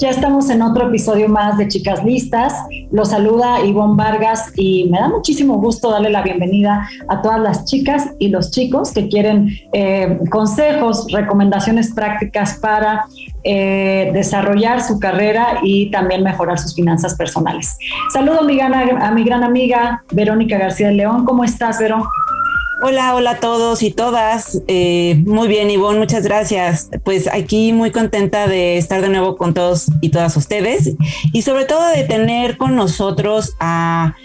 Ya estamos en otro episodio más de Chicas Listas. Los saluda Ivonne Vargas y me da muchísimo gusto darle la bienvenida a todas las chicas y los chicos que quieren eh, consejos, recomendaciones prácticas para eh, desarrollar su carrera y también mejorar sus finanzas personales. Saludo a mi, gran, a mi gran amiga Verónica García de León. ¿Cómo estás, Vero? Hola, hola a todos y todas. Eh, muy bien, Ivonne, muchas gracias. Pues aquí muy contenta de estar de nuevo con todos y todas ustedes y sobre todo de tener con nosotros a,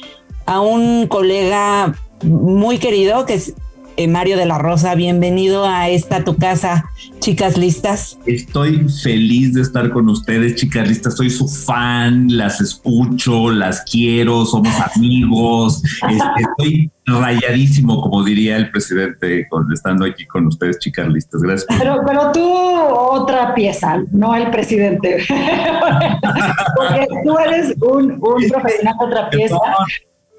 a un colega muy querido que es eh, Mario de la Rosa, bienvenido a esta tu casa, chicas listas. Estoy feliz de estar con ustedes, chicas listas. Soy su fan, las escucho, las quiero, somos amigos. estoy rayadísimo, como diría el presidente, estando aquí con ustedes, chicas listas. Gracias. Pero, pero tú otra pieza, no el presidente. Porque tú eres un, un profesional otra pieza.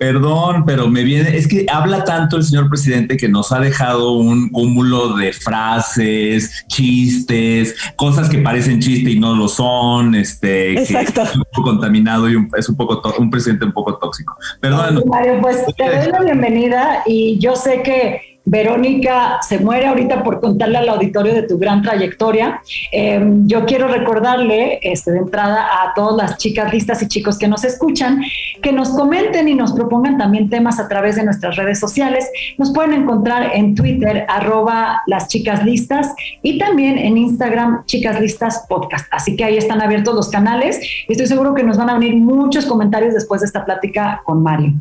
Perdón, pero me viene, es que habla tanto el señor presidente que nos ha dejado un cúmulo de frases, chistes, cosas que parecen chiste y no lo son, este, Exacto. es un poco contaminado y es un poco un presidente un poco tóxico. Perdón. Mario, pues te doy la bienvenida y yo sé que Verónica se muere ahorita por contarle al auditorio de tu gran trayectoria. Em, yo quiero recordarle este, de entrada a todas las chicas listas y chicos que nos escuchan que nos comenten y nos propongan también temas a través de nuestras redes sociales. Nos pueden encontrar en Twitter, arroba las chicas listas y también en Instagram, chicas listas podcast. Así que ahí están abiertos los canales y estoy seguro que nos van a venir muchos comentarios después de esta plática con Mario.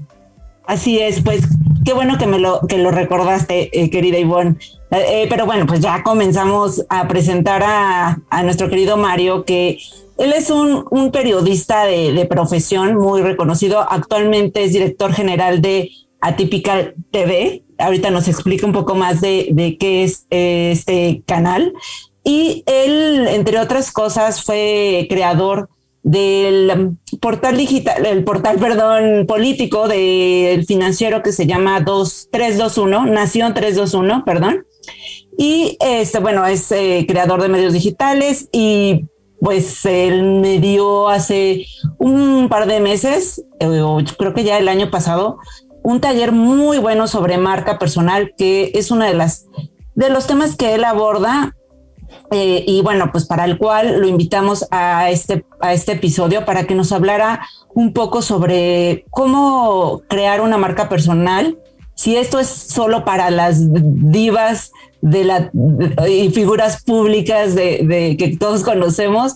Así es, pues qué bueno que me lo, que lo recordaste, eh, querida Ivonne. Eh, pero bueno, pues ya comenzamos a presentar a, nuestro querido Mario, que él es un, periodista de, profesión muy reconocido. Actualmente es director general de Atypical TV. Ahorita nos explica un poco más de, qué es eh, este canal. Y él, entre otras cosas, fue creador del portal digital, el portal, perdón, político del financiero que se llama 321, Nación 321, perdón. Y este, bueno, es eh, creador de medios digitales y pues él me dio hace un par de meses, eh, o creo que ya el año pasado, un taller muy bueno sobre marca personal, que es una de las de los temas que él aborda eh, y bueno, pues para el cual lo invitamos a este, a este episodio para que nos hablara un poco sobre cómo crear una marca personal, si esto es solo para las divas de la y figuras públicas de, de, que todos conocemos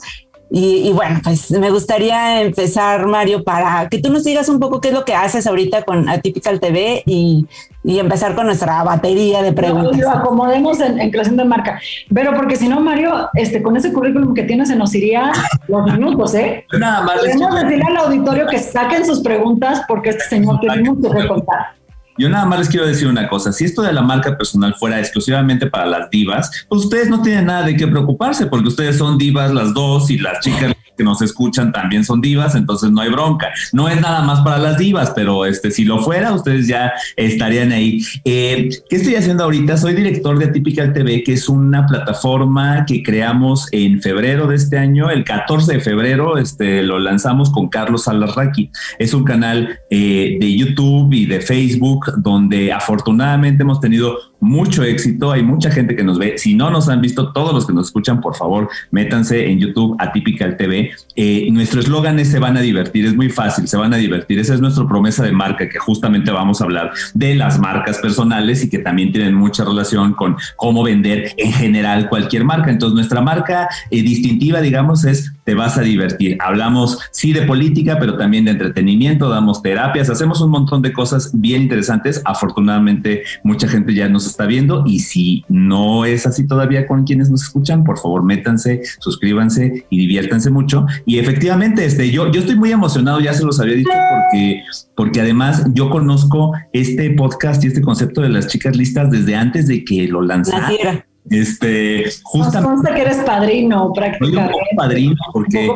y, bueno, pues me gustaría empezar, Mario, para que tú nos digas un poco qué es lo que haces ahorita con Atypical TV y, empezar con nuestra batería de preguntas. lo acomodemos en, en, creación de marca. Pero porque si no, Mario, este, con ese currículum que tienes se nos iría los minutos, ¿eh? Nada más. Queremos decirle al auditorio que saquen sus preguntas porque este señor tiene mucho que contar. Yo nada más les quiero decir una cosa, si esto de la marca personal fuera exclusivamente para las divas, pues ustedes no tienen nada de qué preocuparse porque ustedes son divas las dos y las chicas que nos escuchan también son divas, entonces no hay bronca. No es nada más para las divas, pero este, si lo fuera, ustedes ya estarían ahí. Eh, ¿Qué estoy haciendo ahorita? Soy director de Atypical TV, que es una plataforma que creamos en febrero de este año, el 14 de febrero, este, lo lanzamos con Carlos Alarraqui. Es un canal eh, de YouTube y de Facebook donde afortunadamente hemos tenido mucho éxito, hay mucha gente que nos ve. Si no nos han visto, todos los que nos escuchan, por favor, métanse en YouTube Atypical TV eh, nuestro eslogan es se van a divertir, es muy fácil, se van a divertir. Esa es nuestra promesa de marca, que justamente vamos a hablar de las marcas personales y que también tienen mucha relación con cómo vender en general cualquier marca. Entonces, nuestra marca eh, distintiva, digamos, es te vas a divertir. Hablamos sí de política, pero también de entretenimiento, damos terapias, hacemos un montón de cosas bien interesantes. Afortunadamente, mucha gente ya nos está viendo y si no es así todavía con quienes nos escuchan, por favor, métanse, suscríbanse y diviértanse mucho. Y efectivamente, este, yo, yo estoy muy emocionado, ya se los había dicho, porque, porque además yo conozco este podcast y este concepto de las chicas listas desde antes de que lo lanzara. Este, justamente. que eres padrino, prácticamente. Un padrino, porque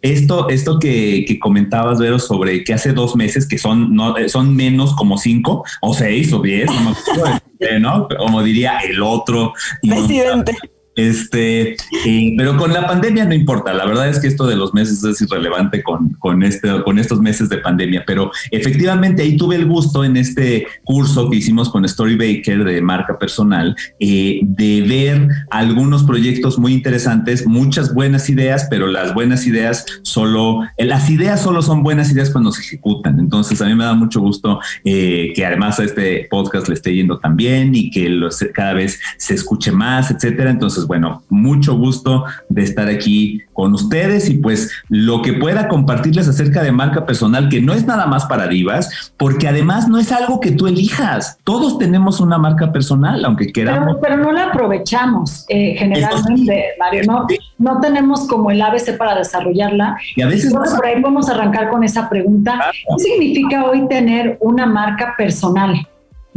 Esto, esto, que, que, comentabas, Vero, sobre que hace dos meses, que son, no, son menos como cinco, o seis, o diez, ¿no? Como diría el otro. Presidente. Este, eh, pero con la pandemia no importa. La verdad es que esto de los meses es irrelevante con, con, este, con estos meses de pandemia. Pero efectivamente ahí tuve el gusto en este curso que hicimos con Story Baker de marca personal eh, de ver algunos proyectos muy interesantes, muchas buenas ideas, pero las buenas ideas solo, las ideas solo son buenas ideas cuando se ejecutan. Entonces a mí me da mucho gusto eh, que además a este podcast le esté yendo tan bien y que cada vez se escuche más, etcétera. Entonces, bueno, mucho gusto de estar aquí con ustedes y pues lo que pueda compartirles acerca de marca personal, que no es nada más para divas, porque además no es algo que tú elijas. Todos tenemos una marca personal, aunque queramos. Pero, no la aprovechamos eh, generalmente, Mario. No, no tenemos como el ABC para desarrollarla. Y a veces... por ahí podemos arrancar con esa pregunta. ¿Qué significa hoy tener una marca personal?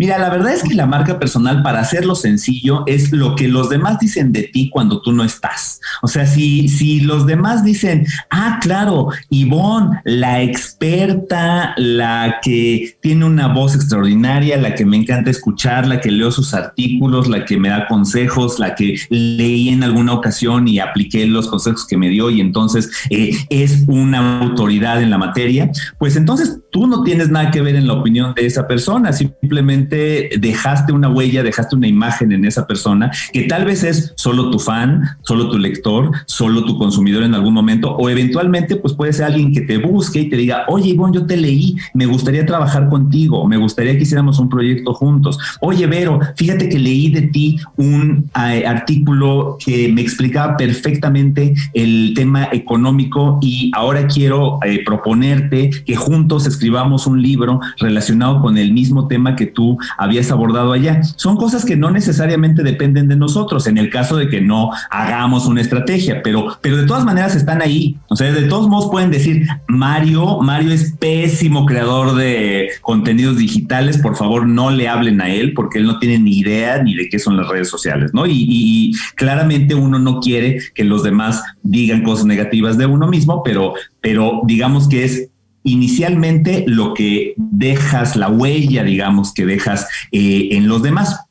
Mira, la verdad es que la marca personal, para hacerlo sencillo, es lo que los demás dicen de ti cuando tú no estás. O sea, si, si los demás dicen, ah, claro, Ivonne, la experta, la que tiene una voz extraordinaria, la que me encanta escuchar, la que leo sus artículos, la que me da consejos, la que leí en alguna ocasión y apliqué los consejos que me dio y entonces eh, es una autoridad en la materia, pues entonces tú no tienes nada que ver en la opinión de esa persona, simplemente dejaste una huella, dejaste una imagen en esa persona que tal vez es solo tu fan, solo tu lector, solo tu consumidor en algún momento, o eventualmente pues puede ser alguien que te busque y te diga, oye Ivonne, yo te leí, me gustaría trabajar contigo, me gustaría que hiciéramos un proyecto juntos. Oye Vero, fíjate que leí de ti un eh, artículo que me explicaba perfectamente el tema económico y ahora quiero eh, proponerte que juntos escribamos un libro relacionado con el mismo tema que tú habías abordado allá. Son cosas que no necesariamente dependen de nosotros en el caso de que no hagamos una estrategia, pero, pero de todas maneras están ahí. O sea, de todos modos pueden decir, Mario, Mario es pésimo creador de contenidos digitales, por favor no le hablen a él porque él no tiene ni idea ni de qué son las redes sociales, ¿no? Y, claramente uno no quiere que los demás digan cosas negativas de uno mismo, pero, pero digamos que es inicialmente lo que dejas, la huella, digamos, que dejas eh, en los demás.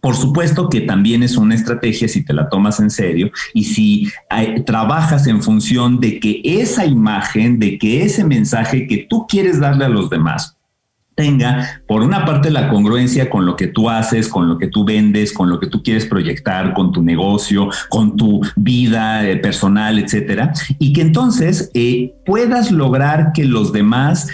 Por supuesto que también es una estrategia si te la tomas en serio y si eh, trabajas en función de que esa imagen, de que ese mensaje que tú quieres darle a los demás tenga, por una parte, la congruencia con lo que tú haces, con lo que tú vendes, con lo que tú quieres proyectar, con tu negocio, con tu vida eh, personal, etcétera, y que entonces eh, puedas lograr que los demás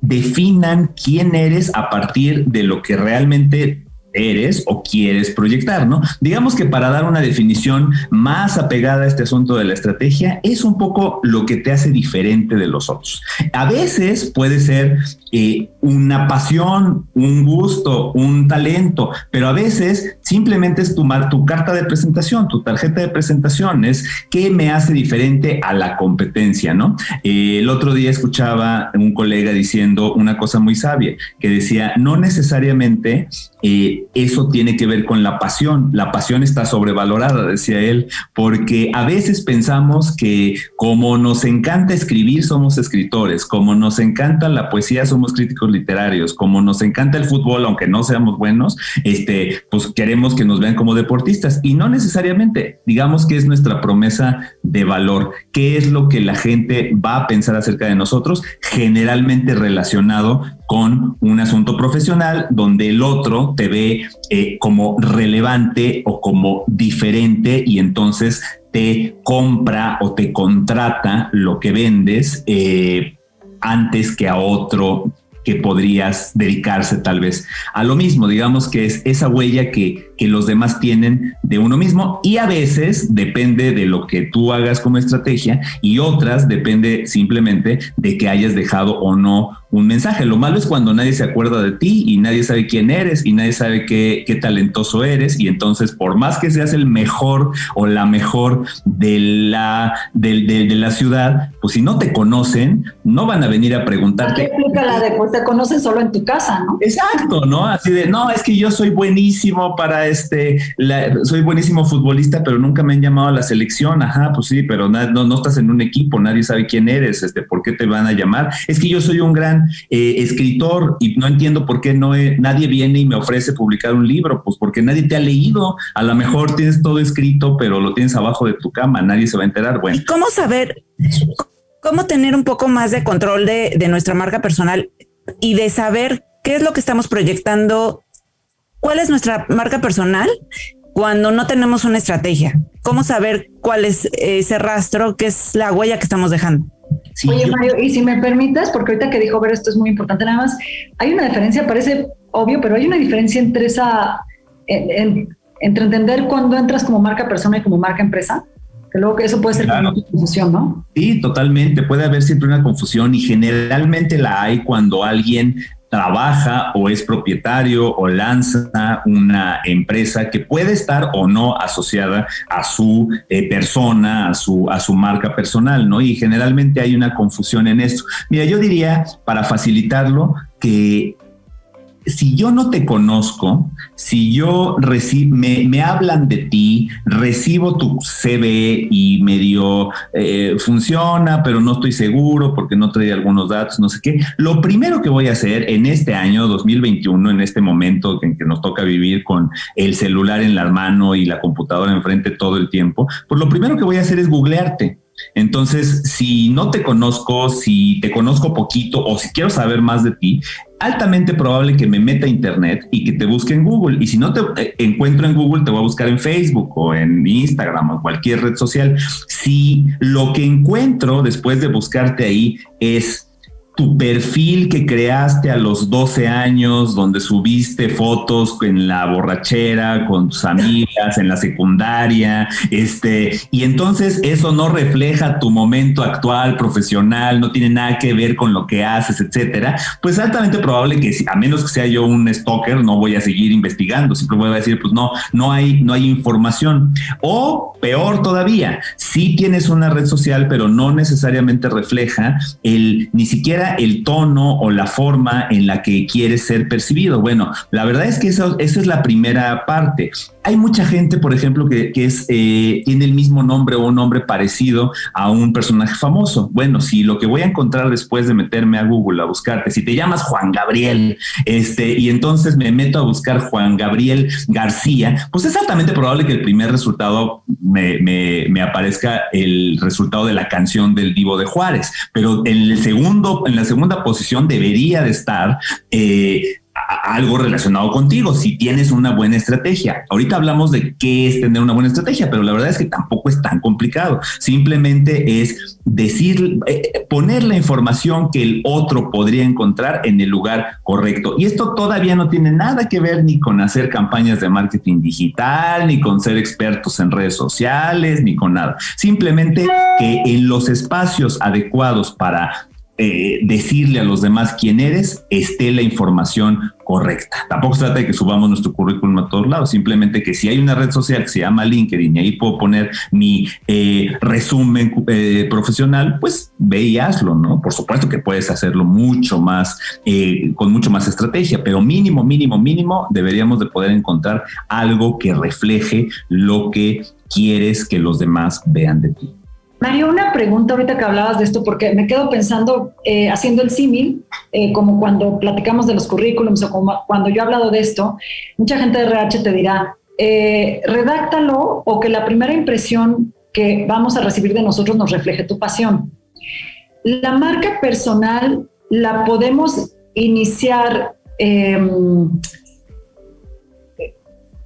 definan quién eres a partir de lo que realmente eres o quieres proyectar, ¿no? Digamos que para dar una definición más apegada a este asunto de la estrategia, es un poco lo que te hace diferente de los otros. A veces puede ser eh, una pasión, un gusto, un talento, pero a veces simplemente es tu, tu carta de presentación, tu tarjeta de presentación, es qué me hace diferente a la competencia, ¿no? Eh, el otro día escuchaba un colega diciendo una cosa muy sabia, que decía, no necesariamente eh, eso tiene que ver con la pasión. La pasión está sobrevalorada, decía él, porque a veces pensamos que como nos encanta escribir, somos escritores, como nos encanta la poesía, somos críticos literarios, como nos encanta el fútbol, aunque no seamos buenos, este, pues queremos que nos vean como deportistas y no necesariamente, digamos que es nuestra promesa de valor, qué es lo que la gente va a pensar acerca de nosotros, generalmente relacionado con un asunto profesional donde el otro te ve eh, como relevante o como diferente y entonces te compra o te contrata lo que vendes eh, antes que a otro que podrías dedicarse tal vez a lo mismo. Digamos que es esa huella que, que los demás tienen de uno mismo y a veces depende de lo que tú hagas como estrategia y otras depende simplemente de que hayas dejado o no un mensaje. Lo malo es cuando nadie se acuerda de ti y nadie sabe quién eres y nadie sabe qué, qué talentoso eres y entonces por más que seas el mejor o la mejor de la, de, la ciudad, pues si no te conocen, no van a venir a preguntarte. la de pues te conocen solo en tu casa, ¿no? Exacto, ¿no? Así de, no, es que yo soy buenísimo para este, soy buenísimo futbolista, pero nunca me han llamado a la selección. Ajá, pues sí, pero no, estás en un equipo, nadie sabe quién eres, este, ¿por qué te van a llamar? Es que yo soy un gran eh, escritor y no entiendo por qué no nadie viene y me ofrece publicar un libro, pues porque nadie te ha leído. A lo mejor tienes todo escrito, pero lo tienes abajo de tu cama, nadie se va a enterar. Bueno. ¿Y cómo saber, cómo tener un poco más de control de nuestra marca personal y de saber qué es lo que estamos proyectando? ¿Cuál es nuestra marca personal cuando no tenemos una estrategia? ¿Cómo saber cuál es ese rastro, qué es la huella que estamos dejando? Oye, Mario, y si me permites, porque ahorita que dijo ver esto es muy importante, nada más, hay una diferencia, parece obvio, pero hay una diferencia entre esa, entre entender cuando entras como marca persona y como marca empresa. Que luego que eso puede ser una confusión, ¿no? Sí, totalmente. Puede haber siempre una confusión y generalmente la hay cuando alguien trabaja o es propietario o lanza una empresa que puede estar o no asociada a su eh, persona, a su, a su marca personal, ¿no? Y generalmente hay una confusión en esto. Mira, yo diría, para facilitarlo, que si yo no te conozco, si yo me, me, hablan de ti, recibo tu CV y medio eh, funciona, pero no estoy seguro porque no trae algunos datos, no sé qué, lo primero que voy a hacer en este año 2021, en este momento en que nos toca vivir con el celular en la mano y la computadora enfrente todo el tiempo, pues lo primero que voy a hacer es googlearte. Entonces, si no te conozco, si te conozco poquito o si quiero saber más de ti, altamente probable que me meta a internet y que te busque en Google. Y si no te eh, encuentro en Google, te voy a buscar en Facebook o en Instagram o cualquier red social. Si lo que encuentro después de buscarte ahí es tu perfil que creaste a los 12 años, donde subiste fotos en la borrachera, con tus amigas, en la secundaria, este, y entonces eso no refleja tu momento actual, profesional, no tiene nada que ver con lo que haces, etcétera, pues altamente probable que a menos que sea yo un stalker, no voy a seguir investigando, siempre voy a decir, pues no, no hay, no hay información. O peor todavía, si tienes una red social, pero no necesariamente refleja el ni siquiera el tono o la forma en la que quieres ser percibido. Bueno, la verdad es que eso, esa es la primera parte. Hay mucha gente, por ejemplo, que, es, eh, tiene el mismo nombre o un nombre parecido a un personaje famoso. Bueno, si lo que voy a encontrar después de meterme a Google a buscarte, si te llamas Juan Gabriel, este, y entonces me meto a buscar Juan Gabriel García, pues es altamente probable que el primer resultado me, me aparezca el resultado de la canción del Divo de Juárez, pero en el segundo, en la segunda posición debería de estar eh, algo relacionado contigo, si tienes una buena estrategia. Ahorita hablamos de qué es tener una buena estrategia, pero la verdad es que tampoco es tan complicado. Simplemente es decir, eh, poner la información que el otro podría encontrar en el lugar correcto. Y esto todavía no tiene nada que ver ni con hacer campañas de marketing digital, ni con ser expertos en redes sociales, ni con nada. Simplemente que en los espacios adecuados para eh, decirle a los demás quién eres, esté la información correcta. Tampoco se trata de que subamos nuestro currículum a todos lados, simplemente que si hay una red social que se llama LinkedIn y ahí puedo poner mi eh, resumen eh, profesional, pues ve y hazlo, ¿no? Por supuesto que puedes hacerlo mucho más, con mucho más estrategia, pero mínimo, mínimo, mínimo, deberíamos de poder encontrar algo que refleje lo que quieres que los demás vean de ti. Mario, una pregunta ahorita que hablabas de esto, porque me quedo pensando, eh, haciendo el símil, eh, como cuando platicamos de los currículums o como cuando yo he hablado de esto, mucha gente de RH te dirá, eh, redáctalo o que la primera impresión que vamos a recibir de nosotros nos refleje tu pasión. La marca personal la podemos iniciar em,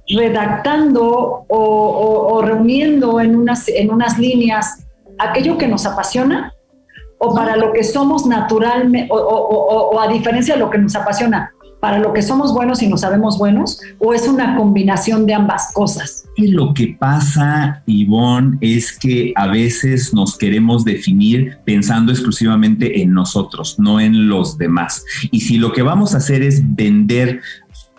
redactando o, reuniendo en unas, en unas líneas aquello que nos apasiona o para lo que somos naturalmente, o, a diferencia de lo que nos apasiona, para lo que somos buenos y nos sabemos buenos, o es una combinación de ambas cosas? Y lo que pasa, Ivonne, es que a veces nos queremos definir pensando exclusivamente en nosotros, no en los demás. Y si lo que vamos a hacer es vender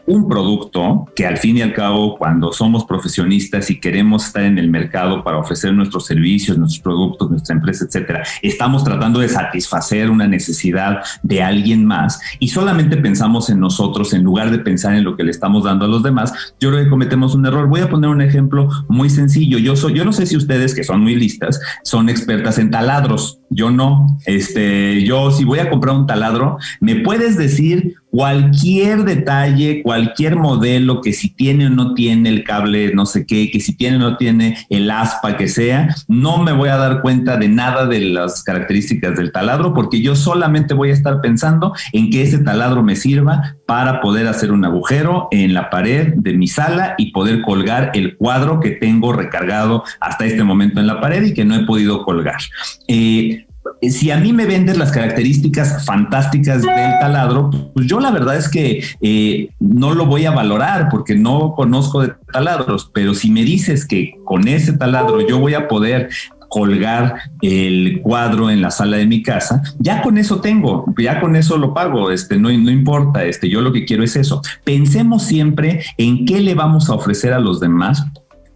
un producto que al fin y al cabo, cuando somos profesionistas y queremos estar en el mercado para ofrecer nuestros servicios, nuestros productos, nuestra empresa, etcétera, estamos tratando de satisfacer una necesidad de alguien más y solamente pensamos en nosotros en lugar de pensar en lo que le estamos dando a los demás, yo creo que cometemos un error. Voy a poner un ejemplo muy sencillo. Yo soy, yo no sé si ustedes que son muy listas son expertas en taladros. Yo no. Este, yo si voy a comprar un taladro, me puedes decir cualquier detalle, cualquier modelo que si tiene o no tiene el cable, no sé qué, que si tiene o no tiene el aspa que sea, no me voy a dar cuenta de nada de las características del taladro porque yo solamente voy a estar pensando en que ese taladro me sirva para poder hacer un agujero en la pared de mi sala y poder colgar el cuadro que tengo recargado hasta este momento en la pared y que no he podido colgar. Eh, si a mí me vendes las características fantásticas del taladro, pues yo la verdad es que eh, no lo voy a valorar porque no conozco de taladros, pero si me dices que con ese taladro yo voy a poder colgar el cuadro en la sala de mi casa, ya con eso tengo, ya con eso lo pago, este, no, no importa, este, yo lo que quiero es eso. Pensemos siempre en qué le vamos a ofrecer a los demás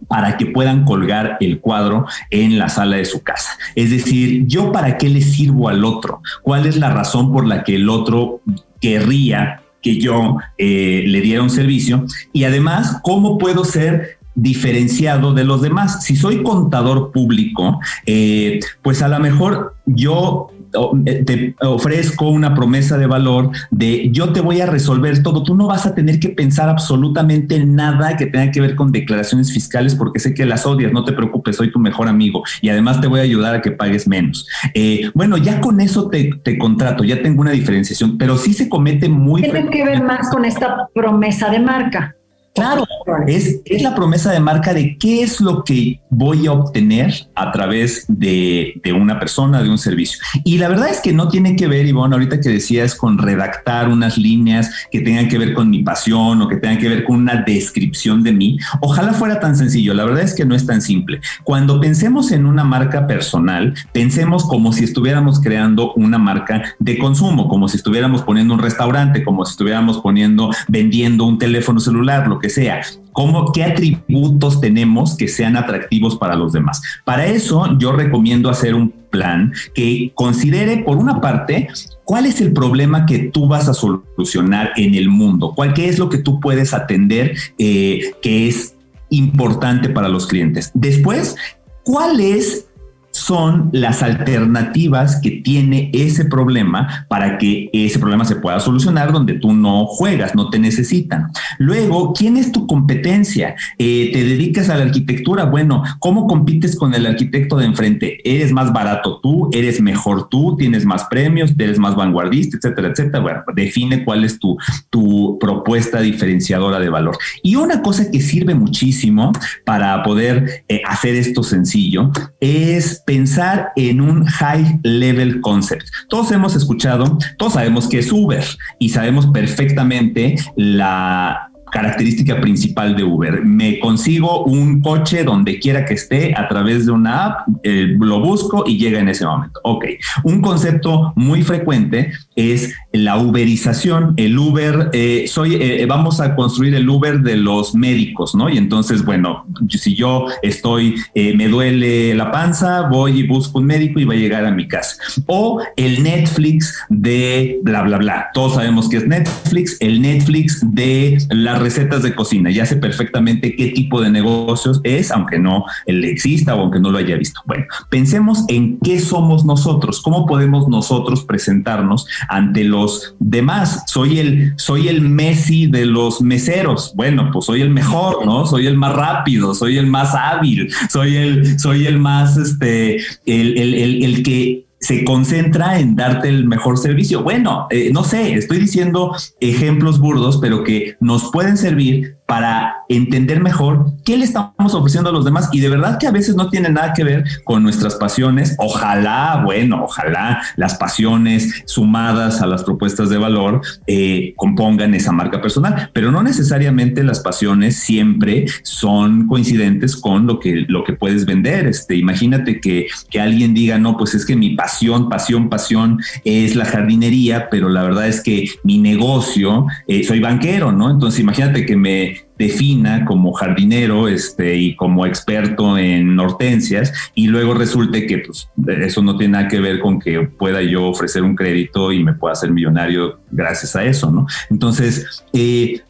para que puedan colgar el cuadro en la sala de su casa. Es decir, yo para qué le sirvo al otro, cuál es la razón por la que el otro querría que yo eh, le diera un servicio y además cómo puedo ser diferenciado de los demás. Si soy contador público, eh, pues a lo mejor yo te ofrezco una promesa de valor de yo te voy a resolver todo. Tú no vas a tener que pensar absolutamente nada que tenga que ver con declaraciones fiscales porque sé que las odias. No te preocupes, soy tu mejor amigo y además te voy a ayudar a que pagues menos. Eh, bueno, ya con eso te, te, contrato, ya tengo una diferenciación, pero sí se comete muy. Tiene que ver más con esta promesa de marca. Claro, es, es, la promesa de marca de qué es lo que voy a obtener a través de, una persona, de un servicio. Y la verdad es que no tiene que ver, Ivonne, ahorita que decías, con redactar unas líneas que tengan que ver con mi pasión o que tengan que ver con una descripción de mí. Ojalá fuera tan sencillo. La verdad es que no es tan simple. Cuando pensemos en una marca personal, pensemos como si estuviéramos creando una marca de consumo, como si estuviéramos poniendo un restaurante, como si estuviéramos poniendo, vendiendo un teléfono celular, lo que sea. ¿Cómo, ¿Qué atributos tenemos que sean atractivos para los demás? Para eso yo recomiendo hacer un plan que considere, por una parte, cuál es el problema que tú vas a solucionar en el mundo, cuál es lo que tú puedes atender eh, que es importante para los clientes. Después, ¿cuál es son las alternativas que tiene ese problema para que ese problema se pueda solucionar donde tú no juegas, no te necesitan. Luego, ¿quién es tu competencia? Eh, ¿Te dedicas a la arquitectura? Bueno, ¿cómo compites con el arquitecto de enfrente? ¿Eres más barato tú? ¿Eres mejor tú? ¿Tienes más premios? ¿Eres más vanguardista? Etcétera, etcétera. Bueno, define cuál es tu, tu propuesta diferenciadora de valor. Y una cosa que sirve muchísimo para poder eh, hacer esto sencillo es pensar en un high level concept. Todos hemos escuchado, todos sabemos que es Uber y sabemos perfectamente la característica principal de Uber. Me consigo un coche donde quiera que esté a través de una app, eh, lo busco y llega en ese momento. Ok, un concepto muy frecuente es la uberización. El Uber, eh, soy, eh, vamos a construir el Uber de los médicos, ¿no? Y entonces, bueno, si yo estoy, me duele la panza, voy y busco un médico y va a llegar a mi casa. O el Netflix de bla, bla, bla. Todos sabemos que es Netflix, el Netflix de la recetas de cocina, ya sé perfectamente qué tipo de negocios es, aunque no le exista o aunque no lo haya visto. Bueno, pensemos en qué somos nosotros, cómo podemos nosotros presentarnos ante los demás. Soy el, soy el Messi de los meseros. Bueno, pues soy el mejor, ¿no? Soy el más rápido, soy el más hábil, soy el, soy el más, este, el, el, el que se concentra en darte el mejor servicio. Bueno, eh, no sé, estoy diciendo ejemplos burdos, pero que nos pueden servir para entender mejor qué le estamos ofreciendo a los demás y de verdad que a veces no tiene nada que ver con nuestras pasiones. Ojalá, bueno, ojalá las pasiones sumadas a las propuestas de valor eh, compongan esa marca personal, pero no necesariamente las pasiones siempre son coincidentes con lo que, lo que puedes vender. Este, imagínate que, que alguien diga, no, pues es que mi pasión, pasión, pasión es la jardinería, pero la verdad es que mi negocio, eh, soy banquero, ¿no? Entonces imagínate que me defina como jardinero este, y como experto en hortensias y luego resulte que pues, eso no tiene nada que ver con que pueda yo ofrecer un crédito y me pueda hacer millonario gracias a eso, ¿no? Entonces, eh,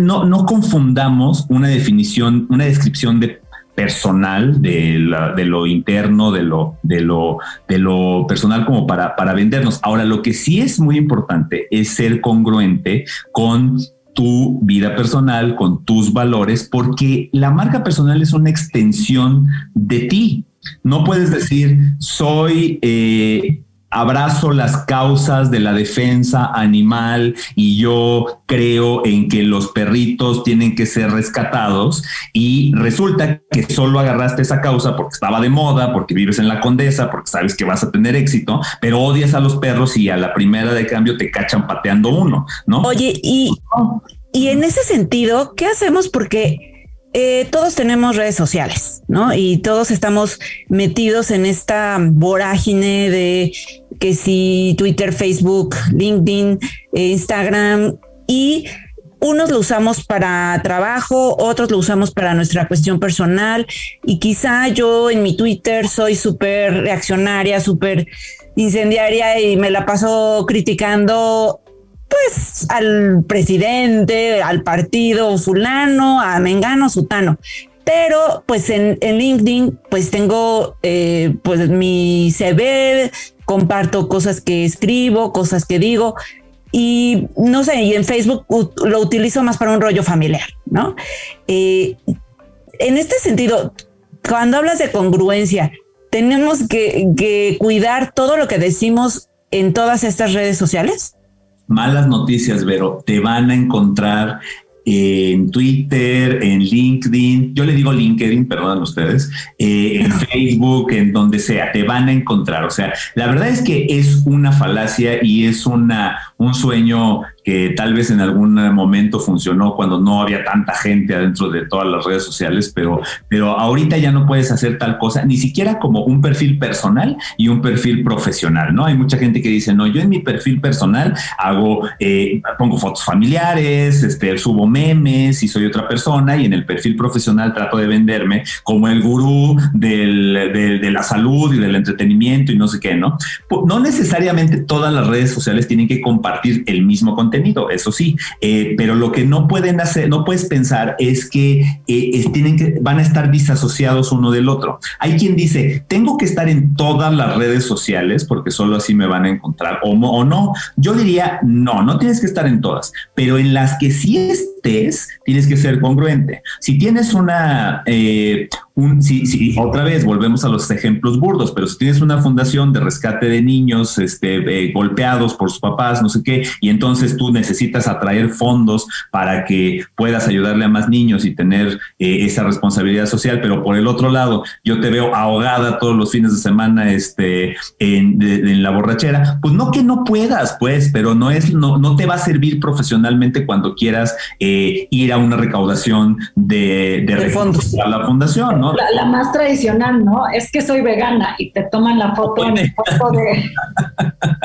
no, no confundamos una definición, una descripción de personal de, de, lo interno, de lo, de lo, de lo personal como para, para vendernos. Ahora, lo que sí es muy importante es ser congruente con tu vida personal, con tus valores, porque la marca personal es una extensión de ti. No puedes decir, soy eh, abrazo las causas de la defensa animal y yo creo en que los perritos tienen que ser rescatados y resulta que solo agarraste esa causa porque estaba de moda, porque vives en la condesa, porque sabes que vas a tener éxito, pero odias a los perros y a la primera de cambio te cachan pateando uno, ¿no? Oye, y, y en ese sentido, ¿qué hacemos? Porque eh, todos tenemos redes sociales, ¿no? Y todos estamos metidos en esta vorágine de que si Twitter, Facebook, LinkedIn, eh, Instagram y unos lo usamos para trabajo, otros lo usamos para nuestra cuestión personal y quizá yo en mi Twitter soy súper reaccionaria, súper incendiaria y me la paso criticando pues al presidente, al partido fulano, a Mengano, Sutano. Pero pues en, LinkedIn pues tengo eh, pues mi CV, comparto cosas que escribo, cosas que digo y no sé, y en Facebook lo utilizo más para un rollo familiar, ¿no? Eh, en este sentido, cuando hablas de congruencia, tenemos que cuidar todo lo que decimos en todas estas redes sociales malas noticias, pero te van a encontrar en Twitter, en LinkedIn, yo le digo LinkedIn, perdón ustedes, eh, en Facebook, en donde sea, te van a encontrar. O sea, la verdad es que es una falacia y es una, un sueño que tal vez en algún momento funcionó cuando no había tanta gente adentro de todas las redes sociales, pero, pero ahorita ya no puedes hacer tal cosa, ni siquiera como un perfil personal y un perfil profesional, ¿no? Hay mucha gente que dice, no, yo en mi perfil personal hago, eh, pongo fotos familiares, este, subo memes y soy otra persona y en el perfil profesional trato de venderme como el gurú de la salud y del entretenimiento y no sé qué, ¿no? No necesariamente todas las redes sociales tienen que compartir el mismo contenido eso sí, eh, pero lo que no pueden hacer, no puedes pensar es que, eh, tienen que van a estar disasociados uno del otro. Hay quien dice, tengo que estar en todas las redes sociales porque solo así me van a encontrar o, no. Yo diría, no, no tienes que estar en todas, pero en las que sí estés, tienes que ser congruente. Si tienes una, eh, un, si, otra vez volvemos a los ejemplos burdos, pero si tienes una fundación de rescate de niños este, golpeados por sus papás, no sé qué, y entonces tú necesitas atraer fondos para que puedas ayudarle a más niños y tener eh, esa responsabilidad social, pero por el otro lado, yo te veo ahogada todos los fines de semana este, en, la borrachera, pues no que no puedas, pues, pero no es, no, no te va a servir profesionalmente cuando quieras eh, ir a una recaudación de, de, fondos a la fundación, ¿no? La, más tradicional, ¿no? Es que soy vegana y te toman la foto en el foto de.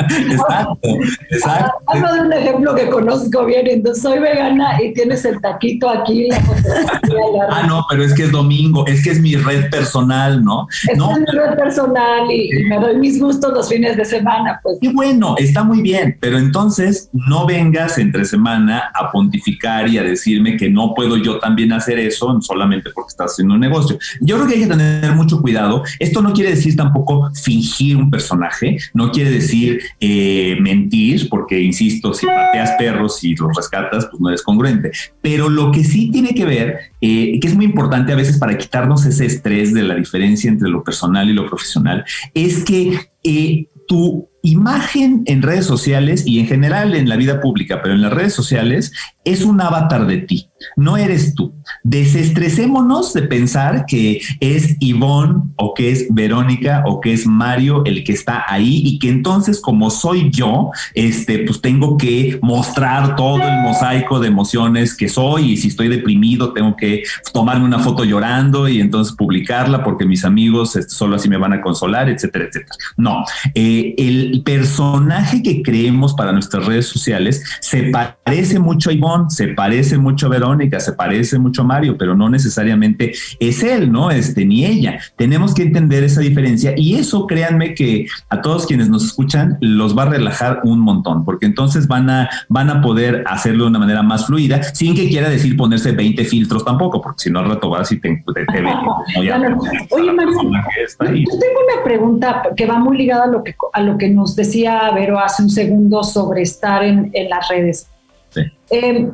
exacto, exacto. Hablo de un ejemplo que conozco bien, entonces soy vegana y tienes el taquito aquí, la Ah, no, pero es que es domingo, es que es mi red personal, ¿no? Es, no, es mi red personal y, me doy mis gustos los fines de semana, pues. Y bueno, está muy bien, pero entonces no vengas entre semana a pontificar y a decirme que no puedo yo también hacer eso solamente porque estás haciendo un negocio. Yo creo que hay que tener mucho cuidado. Esto no quiere decir tampoco fingir un personaje, no quiere decir eh, mentir, porque insisto, si pateas perros y los rescatas, pues no es congruente. Pero lo que sí tiene que ver, eh, que es muy importante a veces para quitarnos ese estrés de la diferencia entre lo personal y lo profesional, es que eh, tu imagen en redes sociales y en general en la vida pública, pero en las redes sociales, es un avatar de ti. No eres tú. Desestresémonos de pensar que es Ivonne o que es Verónica o que es Mario el que está ahí y que entonces como soy yo, este, pues tengo que mostrar todo el mosaico de emociones que soy y si estoy deprimido tengo que tomarme una foto llorando y entonces publicarla porque mis amigos este, solo así me van a consolar, etcétera, etcétera. No, eh, el personaje que creemos para nuestras redes sociales se parece mucho a Ivonne, se parece mucho a Verónica, se parece mucho a Mario, pero no necesariamente es él, ¿no? Este, ni ella. Tenemos que entender esa diferencia y eso, créanme que a todos quienes nos escuchan los va a relajar un montón, porque entonces van a, van a poder hacerlo de una manera más fluida, sin que quiera decir ponerse 20 filtros tampoco, porque si no al rato vas y te, te, te Oye, Mario, yo tengo una pregunta que va muy ligada a lo que, a lo que nos decía Vero hace un segundo sobre estar en, en las redes. Sí. Eh,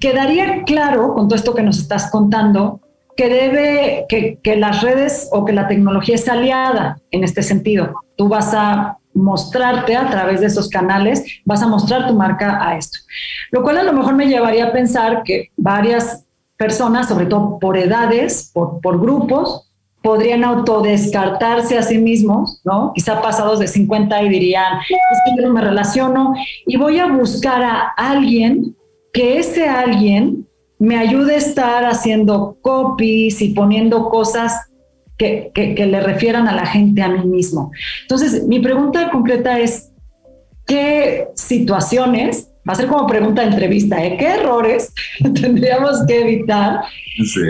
quedaría claro con todo esto que nos estás contando que debe, que, las redes o que la tecnología es aliada en este sentido. Tú vas a mostrarte a través de esos canales, vas a mostrar tu marca a esto. Lo cual a lo mejor me llevaría a pensar que varias personas, sobre todo por edades, por, por grupos, podrían autodescartarse a sí mismos, ¿no? Quizá pasados de 50 y dirían, es que yo no me relaciono y voy a buscar a alguien que ese alguien me ayude a estar haciendo copies y poniendo cosas que, le refieran a la gente a mí mismo. Entonces, mi pregunta concreta es, ¿qué situaciones, va a ser como pregunta de entrevista, ¿eh? ¿qué errores tendríamos que evitar?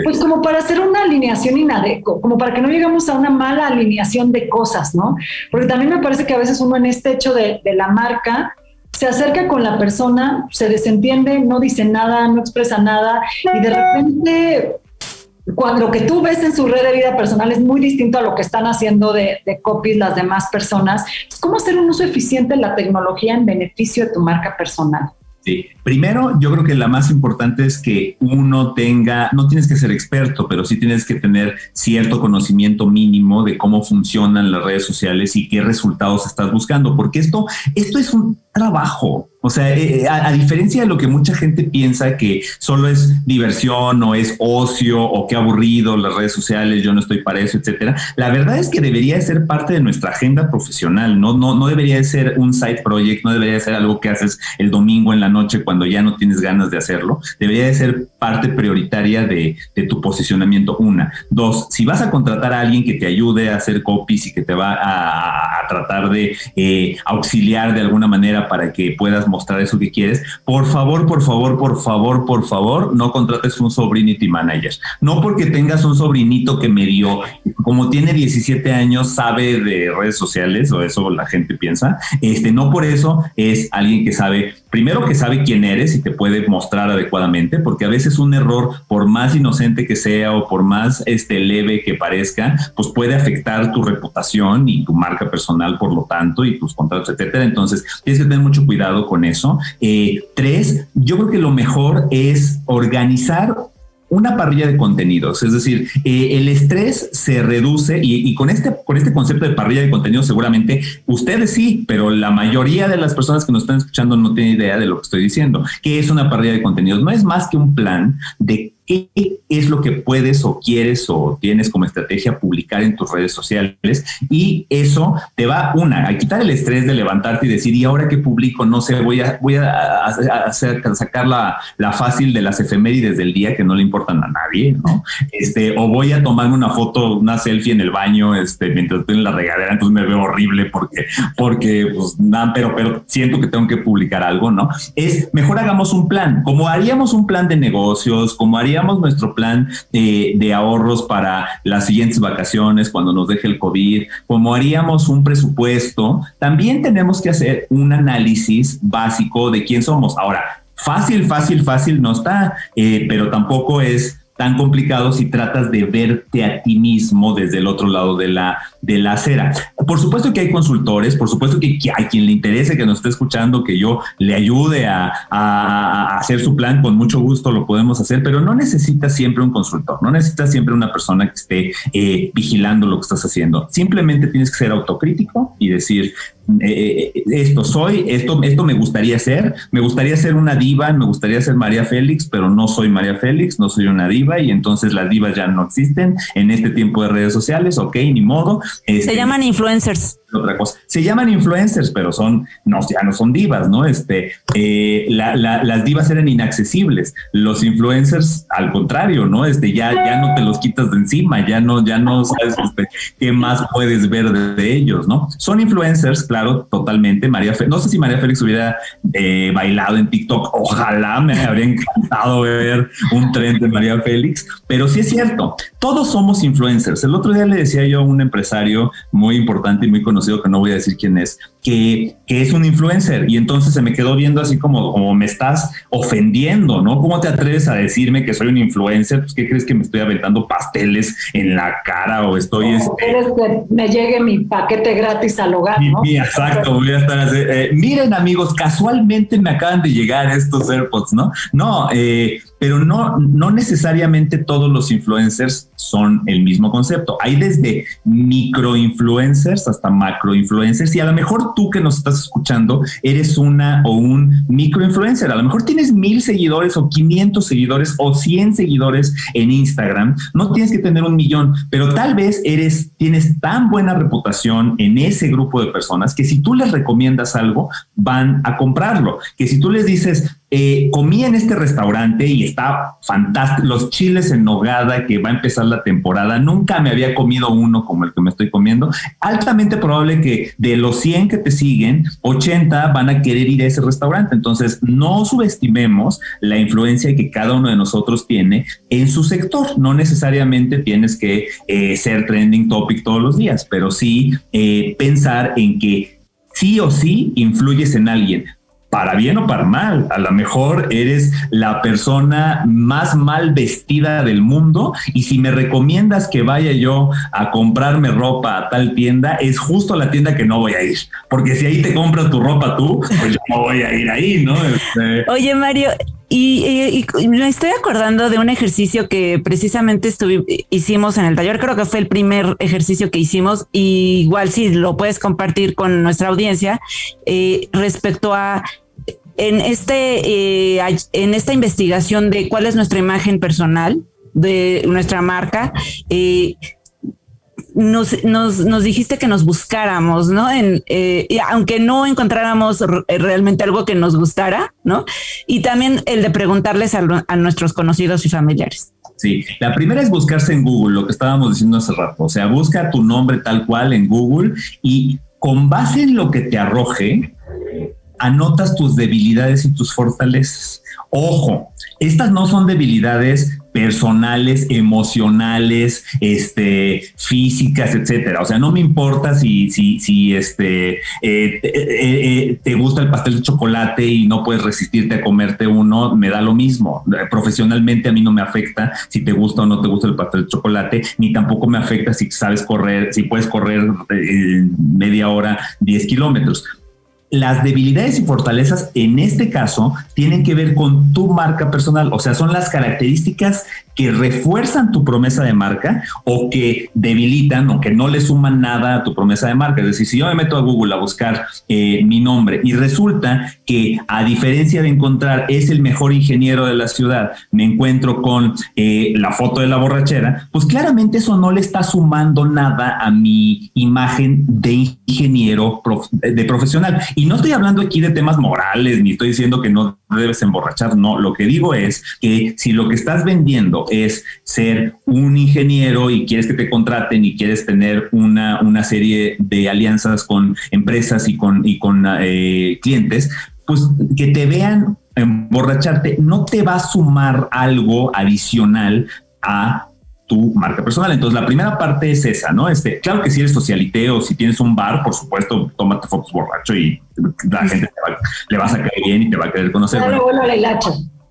Pues como para hacer una alineación inadecuada, como para que no llegamos a una mala alineación de cosas, ¿no? Porque también me parece que a veces uno en este hecho de, de la marca, se acerca con la persona, se desentiende, no dice nada, no expresa nada y de repente cuando lo que tú ves en su red de vida personal es muy distinto a lo que están haciendo de, de copies las demás personas. ¿Cómo hacer un uso eficiente de la tecnología en beneficio de tu marca personal? Sí. Primero, yo creo que la más importante es que uno tenga, no tienes que ser experto, pero sí tienes que tener cierto conocimiento mínimo de cómo funcionan las redes sociales y qué resultados estás buscando, porque esto, esto es un trabajo. O sea, eh, eh, a, diferencia de lo que mucha gente piensa que solo es diversión o es ocio o qué aburrido las redes sociales, yo no estoy para eso, etcétera. La verdad es que debería ser parte de nuestra agenda profesional, no, no, no debería de ser un side project, no debería de ser algo que haces el domingo en la noche cuando ya no tienes ganas de hacerlo. Debería de ser parte prioritaria de, tu posicionamiento. Una, dos, si vas a contratar a alguien que te ayude a hacer copies y que te va a, a tratar de eh, auxiliar de alguna manera para que puedas mostrar eso que quieres, por favor, por favor, por favor, por favor, no contrates un sobrinity manager. No porque tengas un sobrinito que me dio, como tiene 17 años, sabe de redes sociales, o eso la gente piensa, este, no por eso es alguien que sabe, primero que sabe quién eres y te puede mostrar adecuadamente, porque a veces un error, por más inocente que sea o por más este, leve que parezca, pues puede afectar tu reputación y tu marca personal, por lo tanto, y tus contratos, etcétera. Entonces, tienes que tener mucho cuidado con eso. Eh, tres, yo creo que lo mejor es organizar una parrilla de contenidos, es decir, eh, el estrés se reduce y, con, este, con este concepto de parrilla de contenidos seguramente ustedes sí, pero la mayoría de las personas que nos están escuchando no tienen idea de lo que estoy diciendo. ¿Qué es una parrilla de contenidos? No es más que un plan de qué es lo que puedes o quieres o tienes como estrategia publicar en tus redes sociales y eso te va una a quitar el estrés de levantarte y decir y ahora que publico no sé voy a voy a, hacer, sacar la, la, fácil de las efemérides del día que no le importan a nadie no este o voy a tomarme una foto una selfie en el baño este mientras estoy en la regadera entonces me veo horrible porque porque pues nada pero pero siento que tengo que publicar algo no es mejor hagamos un plan. Como haríamos un plan de negocios como haríamos nuestro plan de, ahorros para las siguientes vacaciones cuando nos deje el COVID, como haríamos un presupuesto, también tenemos que hacer un análisis básico de quién somos. Ahora, fácil, fácil, fácil no está, eh, pero tampoco es tan complicado si tratas de verte a ti mismo desde el otro lado de la, de la acera. Por supuesto que hay consultores, por supuesto que hay quien le interese que nos esté escuchando, que yo le ayude a, hacer su plan, con mucho gusto lo podemos hacer, pero no necesitas siempre un consultor, no necesitas siempre una persona que esté eh, vigilando lo que estás haciendo. Simplemente tienes que ser autocrítico y decir, eh, eh, esto soy, esto, esto me gustaría ser, me gustaría ser una diva, me gustaría ser María Félix, pero no soy María Félix, no soy una diva y entonces las divas ya no existen en este tiempo de redes sociales, ok, ni modo. Se este, llaman influencers otra cosa. Se llaman influencers, pero son, no, ya no son divas, ¿no? Este, eh, las divas eran inaccesibles. Los influencers, al contrario, ¿no? Este, ya, ya no te los quitas de encima, ya no, ya no sabes este, qué más puedes ver de, ellos, ¿no? Son influencers, claro, totalmente. María, no sé si María Félix hubiera eh, bailado en TikTok. Ojalá me habría encantado ver un tren de María Félix, pero sí es cierto, todos somos influencers. El otro día le decía yo a un empresario muy importante y muy conocido que no voy a decir quién es, que, que, es un influencer y entonces se me quedó viendo así como, como me estás ofendiendo, ¿no? ¿Cómo te atreves a decirme que soy un influencer? Pues, ¿qué crees que me estoy aventando pasteles en la cara o estoy... este... que me llegue mi paquete gratis al hogar, ¿no? exacto, voy a estar así. Eh, miren amigos, casualmente me acaban de llegar estos AirPods, ¿no? No, eh, pero no, no necesariamente todos los influencers son el mismo concepto. Hay desde micro influencers hasta macro influencers y a lo mejor tú que nos estás escuchando eres una o un micro influencer. A lo mejor tienes mil seguidores o 500 seguidores o 100 seguidores en Instagram. No tienes que tener un millón, pero tal vez eres, tienes tan buena reputación en ese grupo de personas que si tú les recomiendas algo, van a comprarlo. Que si tú les dices, eh, comí en este restaurante y está fantástico. Los chiles en nogada que va a empezar la temporada. Nunca me había comido uno como el que me estoy comiendo. Altamente probable que de los 100 que te siguen, 80 van a querer ir a ese restaurante. Entonces, no subestimemos la influencia que cada uno de nosotros tiene en su sector. No necesariamente tienes que eh, ser trending topic todos los días, pero sí eh, pensar en que sí o sí influyes en alguien para bien o para mal. A lo mejor eres la persona más mal vestida del mundo y si me recomiendas que vaya yo a comprarme ropa a tal tienda, es justo la tienda que no voy a ir. Porque si ahí te compras tu ropa tú, pues yo no voy a ir ahí, ¿no? Este, Oye, Mario, y, me estoy acordando de un ejercicio que precisamente hicimos en el taller, creo que fue el primer ejercicio que hicimos, y igual sí, lo puedes compartir con nuestra audiencia, eh, respecto a en, este, eh, en esta investigación de cuál es nuestra imagen personal de nuestra marca, eh, nos, nos, dijiste que nos buscáramos, ¿no? En, eh, aunque no encontráramos realmente algo que nos gustara, ¿no? Y también el de preguntarles a, a, nuestros conocidos y familiares. Sí, la primera es buscarse en Google, lo que estábamos diciendo hace rato. O sea, busca tu nombre tal cual en Google y con base en lo que te arroje, anotas tus debilidades y tus fortalezas. Ojo, estas no son debilidades personales, emocionales, este, físicas, etcétera. O sea, no me importa si, si, si este, eh, eh, eh, te gusta el pastel de chocolate y no puedes resistirte a comerte uno, me da lo mismo. Profesionalmente a mí no me afecta si te gusta o no te gusta el pastel de chocolate, ni tampoco me afecta si sabes correr, si puedes correr media hora, 10 kilómetros las debilidades y fortalezas en este caso tienen que ver con tu marca personal, o sea, son las características que refuerzan tu promesa de marca o que debilitan o que no le suman nada a tu promesa de marca. Es decir, si yo me meto a Google a buscar eh, mi nombre y resulta que a diferencia de encontrar es el mejor ingeniero de la ciudad, me encuentro con eh, la foto de la borrachera, pues claramente eso no le está sumando nada a mi imagen de ingeniero de profesional. Y no estoy hablando aquí de temas morales, ni estoy diciendo que no debes emborrachar, no, lo que digo es que si lo que estás vendiendo es ser un ingeniero y quieres que te contraten y quieres tener una, una serie de alianzas con empresas y con, y con eh, clientes, pues que te vean emborracharte no te va a sumar algo adicional a tu marca personal. Entonces, la primera parte es esa, ¿no? Este, claro que si eres socialité o si tienes un bar, por supuesto, tómate fotos borracho y la gente le vas a caer bien y te va a querer conocer. Bueno, bueno,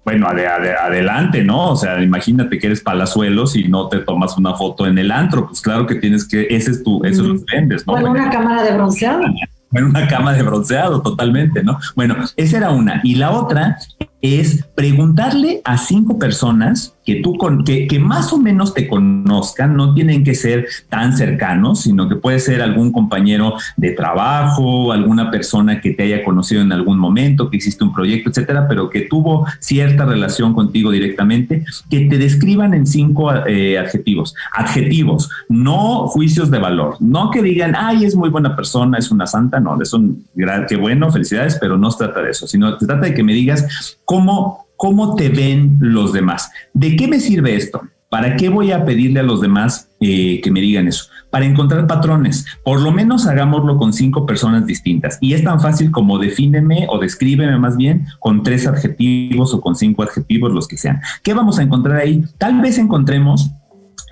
bueno, adelante, ¿no? O sea, imagínate que eres palazuelos y no te tomas una foto en el antro. Pues claro que tienes que, ese es tu, eso es lo que vendes, ¿no? Bueno, una cámara de bronceado. Bueno, una cama de bronceado, totalmente, ¿no? Bueno, esa era una. Y la otra es preguntarle a cinco personas que tú con, que, que, más o menos te conozcan, no tienen que ser tan cercanos, sino que puede ser algún compañero de trabajo, alguna persona que te haya conocido en algún momento, que hiciste un proyecto, etcétera, pero que tuvo cierta relación contigo directamente, que te describan en cinco eh, adjetivos. Adjetivos, no juicios de valor, no que digan, ay, es muy buena persona, es una santa, no, es un qué bueno, felicidades, pero no se trata de eso, sino se trata de que me digas cómo ¿Cómo te ven los demás? ¿De qué me sirve esto? ¿Para qué voy a pedirle a los demás eh, que me digan eso? Para encontrar patrones. Por lo menos hagámoslo con cinco personas distintas. Y es tan fácil como defíneme o descríbeme más bien con tres adjetivos o con cinco adjetivos, los que sean. ¿Qué vamos a encontrar ahí? Tal vez encontremos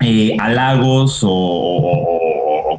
eh, halagos o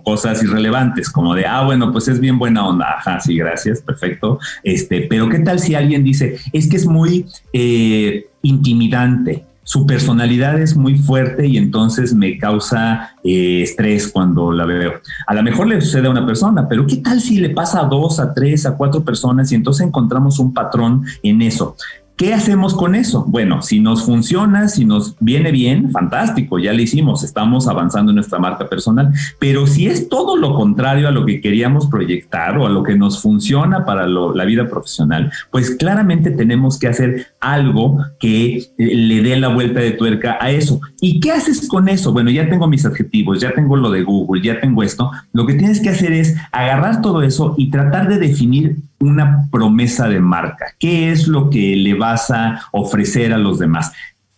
cosas irrelevantes, como de, ah, bueno, pues es bien buena onda, ajá, sí, gracias, perfecto. Este, pero ¿qué tal si alguien dice, es que es muy eh, intimidante? Su personalidad es muy fuerte y entonces me causa eh, estrés cuando la veo. A lo mejor le sucede a una persona, pero ¿qué tal si le pasa a dos, a tres, a cuatro personas y entonces encontramos un patrón en eso? ¿Qué hacemos con eso? Bueno, si nos funciona, si nos viene bien, fantástico, ya lo hicimos, estamos avanzando en nuestra marca personal, pero si es todo lo contrario a lo que queríamos proyectar o a lo que nos funciona para la vida profesional, pues claramente tenemos que hacer algo que eh, le dé la vuelta de tuerca a eso. ¿Y qué haces con eso? Bueno, ya tengo mis adjetivos, ya tengo lo de Google, ya tengo esto. Lo que tienes que hacer es agarrar todo eso y tratar de definir una promesa de marca. ¿Qué es lo que le vas a ofrecer a los demás?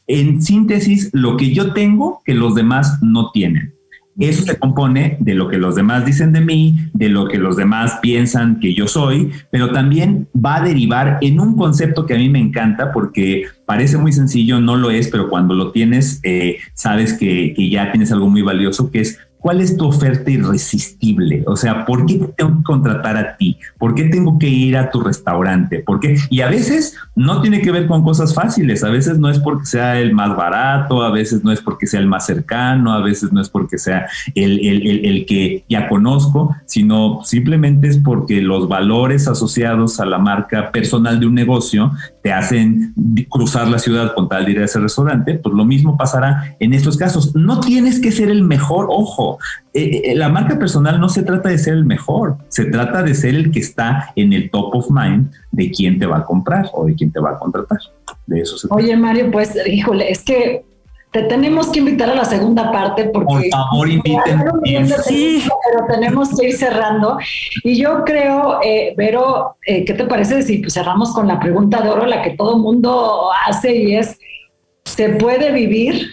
En síntesis, lo que yo tengo que los demás no tienen. Eso se compone de lo que los demás dicen de mí, de lo que los demás piensan que yo soy, pero también va a derivar en un concepto que a mí me encanta porque parece muy sencillo, no lo es, pero cuando lo tienes, eh, sabes que, que ya tienes algo muy valioso, que es ¿Cuál es tu oferta irresistible? O sea, ¿por qué tengo que contratar a ti? ¿Por qué tengo que ir a tu restaurante? ¿Por qué? Y a veces no tiene que ver con cosas fáciles, a veces no es porque sea el más barato, a veces no es porque sea el más cercano, a veces no es porque sea el, el, el, que ya conozco, sino simplemente es porque los valores asociados a la marca personal de un negocio te hacen cruzar la ciudad con tal de ir a ese restaurante, pues lo mismo pasará en estos casos. No tienes que ser el mejor, ojo, eh, eh, la marca personal no se trata de ser el mejor, se trata de ser el que está en el top of mind de quién te va a comprar o de quién te va a contratar. De eso se Oye, Mario, pues, híjole, es que te tenemos que invitar a la segunda parte porque... Por favor, inviten. Sí. Pero tenemos que ir cerrando. Y yo creo, eh, Vero, eh, ¿qué te parece si pues, cerramos con la pregunta de oro, la que todo mundo hace y es, ¿se puede vivir?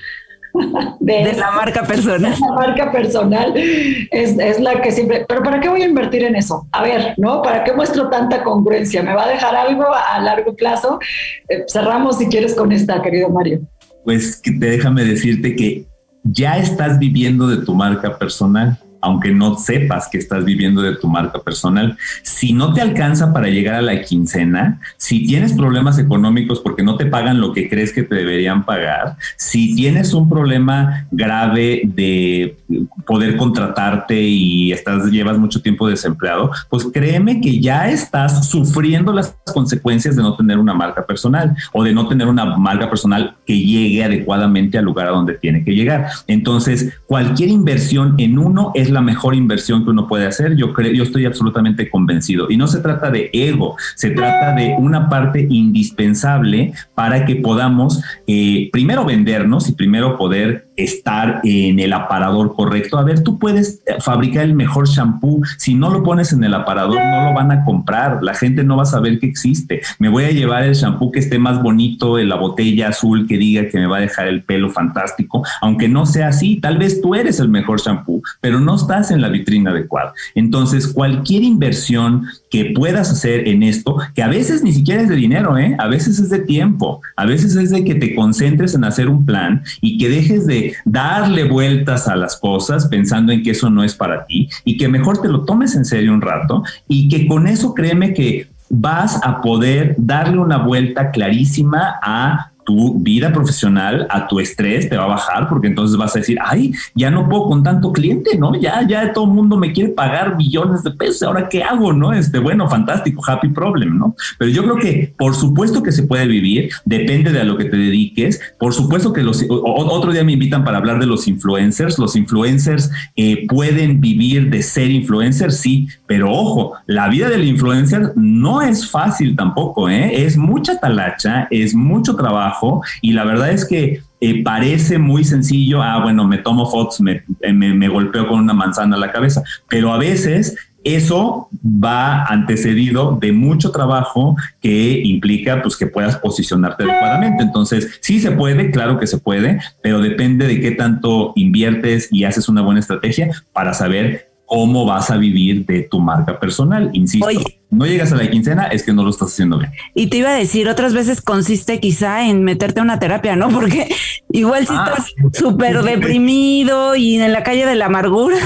De, la marca personal. La marca personal es, es, la que siempre, pero ¿para qué voy a invertir en eso? A ver, ¿no? ¿Para qué muestro tanta congruencia? ¿Me va a dejar algo a largo plazo? Eh, cerramos si quieres con esta, querido Mario pues déjame decirte que ya estás viviendo de tu marca personal aunque no sepas que estás viviendo de tu marca personal. Si no te alcanza para llegar a la quincena, si tienes problemas económicos porque no te pagan lo que crees que te deberían pagar, si tienes un problema grave de poder contratarte y estás llevas mucho tiempo desempleado, pues créeme que ya estás sufriendo las consecuencias de no tener una marca personal o de no tener una marca personal que llegue adecuadamente al lugar a donde tiene que llegar. Entonces, cualquier inversión en uno es la mejor inversión que uno puede hacer. Yo creo, yo estoy absolutamente convencido. Y no se trata de ego, se trata de una parte indispensable para que podamos eh, primero vendernos y primero poder estar en el aparador correcto. A ver, tú puedes fabricar el mejor shampoo. Si no lo pones en el aparador, no lo van a comprar. La gente no va a saber que existe. Me voy a llevar el shampoo que esté más bonito en la botella azul que diga que me va a dejar el pelo fantástico, aunque no sea así. Tal vez tú eres el mejor shampoo, pero no estás en la vitrina adecuada. Entonces, cualquier inversión que puedas hacer en esto, que a veces ni siquiera es de dinero, ¿eh? a veces es de tiempo, a veces es de que te concentres en hacer un plan y que dejes de darle vueltas a las cosas pensando en que eso no es para ti y que mejor te lo tomes en serio un rato y que con eso créeme que vas a poder darle una vuelta clarísima a tu vida profesional, a tu estrés te va a bajar porque entonces vas a decir, ay, ya no puedo con tanto cliente, ¿no? Ya, ya todo el mundo me quiere pagar millones de pesos, ahora qué hago, ¿no? Este, bueno, fantástico, happy problem, ¿no? Pero yo creo que por supuesto que se puede vivir, depende de a lo que te dediques, por supuesto que los, otro día me invitan para hablar de los influencers, los influencers eh, pueden vivir de ser influencers, sí, pero ojo, la vida del influencer no es fácil tampoco, ¿eh? Es mucha talacha, es mucho trabajo y la verdad es que eh, parece muy sencillo, ah, bueno, me tomo fotos, me, me, golpeo con una manzana a la cabeza, pero a veces eso va antecedido de mucho trabajo que implica pues que puedas posicionarte adecuadamente. Entonces, sí se puede, claro que se puede, pero depende de qué tanto inviertes y haces una buena estrategia para saber cómo vas a vivir de tu marca personal. Insisto, no llegas a la quincena, es que no lo estás haciendo bien. Y te iba a decir, otras veces consiste quizá en meterte a una terapia, ¿no? Porque igual si ah, estás súper deprimido y en la calle de la amargura.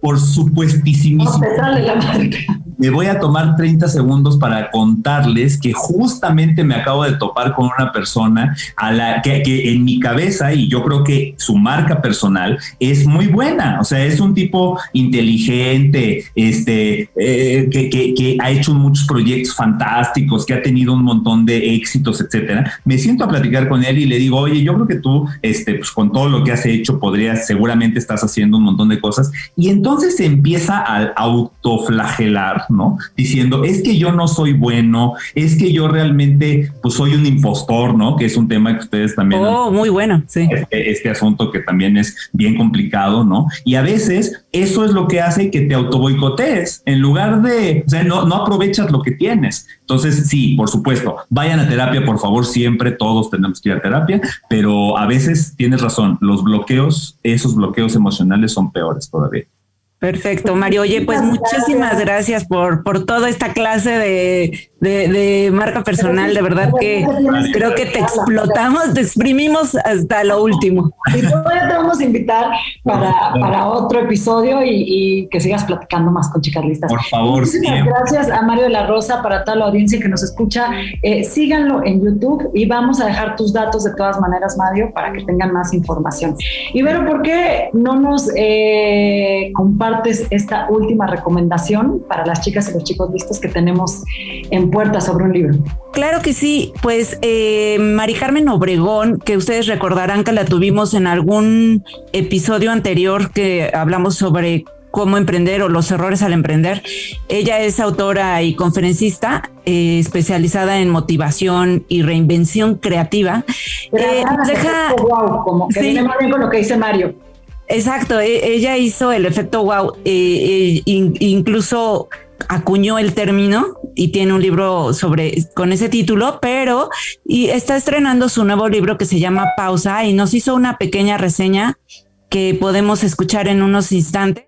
Por supuestísimo. Me voy a tomar 30 segundos para contarles que justamente me acabo de topar con una persona a la que, en mi cabeza y yo creo que su marca personal es muy buena. O sea, es un tipo inteligente, este, eh, que, que, ha hecho muchos proyectos fantásticos, que ha tenido un montón de éxitos, etcétera. Me siento a platicar con él y le digo, oye, yo creo que tú, este, pues con todo lo que has hecho, podrías, seguramente estás haciendo un montón de cosas. Y entonces se empieza a autoflagelar, ¿no? Diciendo, es que yo no soy bueno, es que yo realmente pues soy un impostor, ¿no? Que es un tema que ustedes también... Oh, muy bueno, sí. Este, este, asunto que también es bien complicado, ¿no? Y a veces eso es lo que hace que te autoboicotees en lugar de, o sea, no, no aprovechas lo que tienes. Entonces, sí, por supuesto, vayan a terapia, por favor, siempre todos tenemos que ir a terapia, pero a veces tienes razón, los bloqueos, esos bloqueos emocionales son peores todavía. Perfecto, Mario. Oye, pues muchísimas gracias por, por toda esta clase de, de, marca personal. De verdad que creo que te explotamos, te exprimimos hasta lo último. Y todavía te vamos a invitar para, para otro episodio y, que sigas platicando más con chicas listas. Por favor, Muchísimas gracias a Mario de la Rosa, para toda la audiencia que nos escucha. Eh, síganlo en YouTube y vamos a dejar tus datos de todas maneras, Mario, para que tengan más información. Y pero ¿por qué no nos eh, esta última recomendación para las chicas y los chicos listos que tenemos en puerta sobre un libro. Claro que sí, pues eh, Mari Carmen Obregón, que ustedes recordarán que la tuvimos en algún episodio anterior que hablamos sobre cómo emprender o los errores al emprender. Ella es autora y conferencista eh, especializada en motivación y reinvención creativa. Eh, deja, como que viene más bien con lo que dice Mario. Exacto, e, ella hizo el efecto wow, eh, eh, incluso acuñó el término y tiene un libro sobre con ese título, pero y está estrenando su nuevo libro que se llama Pausa y nos hizo una pequeña reseña que podemos escuchar en unos instantes.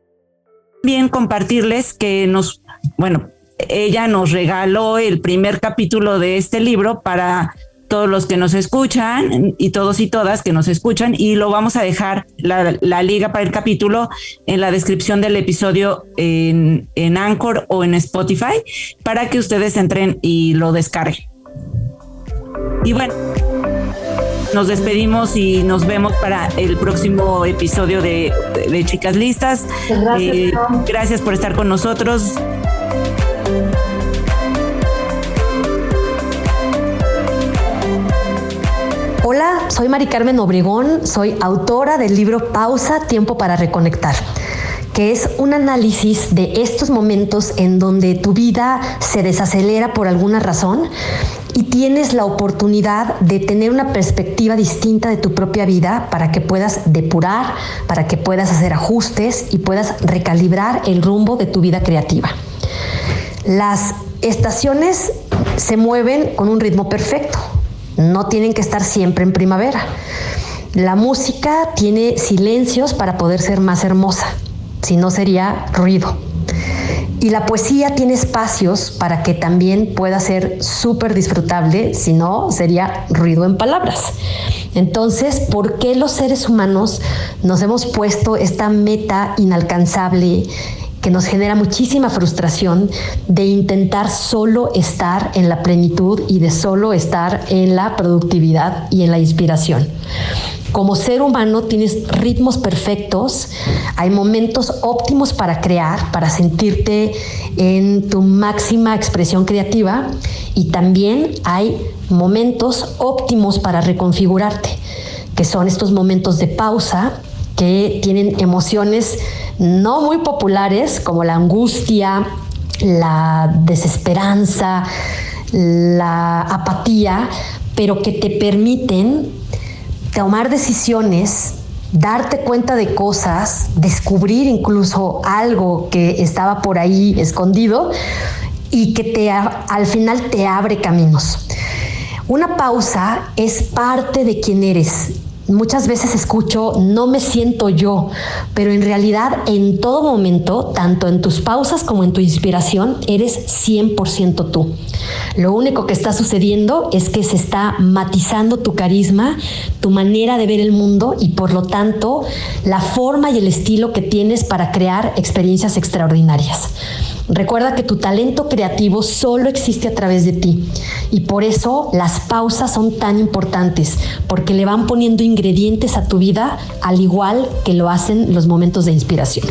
Bien compartirles que nos, bueno, ella nos regaló el primer capítulo de este libro para todos los que nos escuchan y todos y todas que nos escuchan y lo vamos a dejar la, liga para el capítulo en la descripción del episodio en, en Anchor o en Spotify para que ustedes entren y lo descarguen. Y bueno, nos despedimos y nos vemos para el próximo episodio de, Chicas Listas. Gracias, eh, gracias por estar con nosotros. Hola, soy Mari Carmen Obregón, soy autora del libro Pausa, Tiempo para Reconectar que es un análisis de estos momentos en donde tu vida se desacelera por alguna razón y tienes la oportunidad de tener una perspectiva distinta de tu propia vida para que puedas depurar, para que puedas hacer ajustes y puedas recalibrar el rumbo de tu vida creativa. Las estaciones se mueven con un ritmo perfecto. No tienen que estar siempre en primavera. La música tiene silencios para poder ser más hermosa, si no sería ruido. Y la poesía tiene espacios para que también pueda ser súper disfrutable, si no sería ruido en palabras. Entonces, ¿por qué los seres humanos nos hemos puesto esta meta inalcanzable que nos genera muchísima frustración de intentar solo estar en la plenitud y de solo estar en la productividad y en la inspiración. Como ser humano tienes ritmos perfectos, hay momentos óptimos para crear, para sentirte en tu máxima expresión creativa y también hay momentos óptimos para reconfigurarte, que son estos momentos de pausa que tienen emociones no muy populares como la angustia, la desesperanza, la apatía, pero que te permiten tomar decisiones, darte cuenta de cosas, descubrir incluso algo que estaba por ahí escondido y que te, al final te abre caminos. Una pausa es parte de quien eres muchas veces escucho, no me siento yo, pero en realidad en todo momento, tanto en tus pausas como en tu inspiración, eres 100% tú. Lo único que está sucediendo es que se está matizando tu carisma, tu manera de ver el mundo y por lo tanto la forma y el estilo que tienes para crear experiencias extraordinarias. Recuerda que tu talento creativo solo existe a través de ti y por eso las pausas son tan importantes, porque le van poniendo ingredientes a tu vida al igual que lo hacen los momentos de inspiración.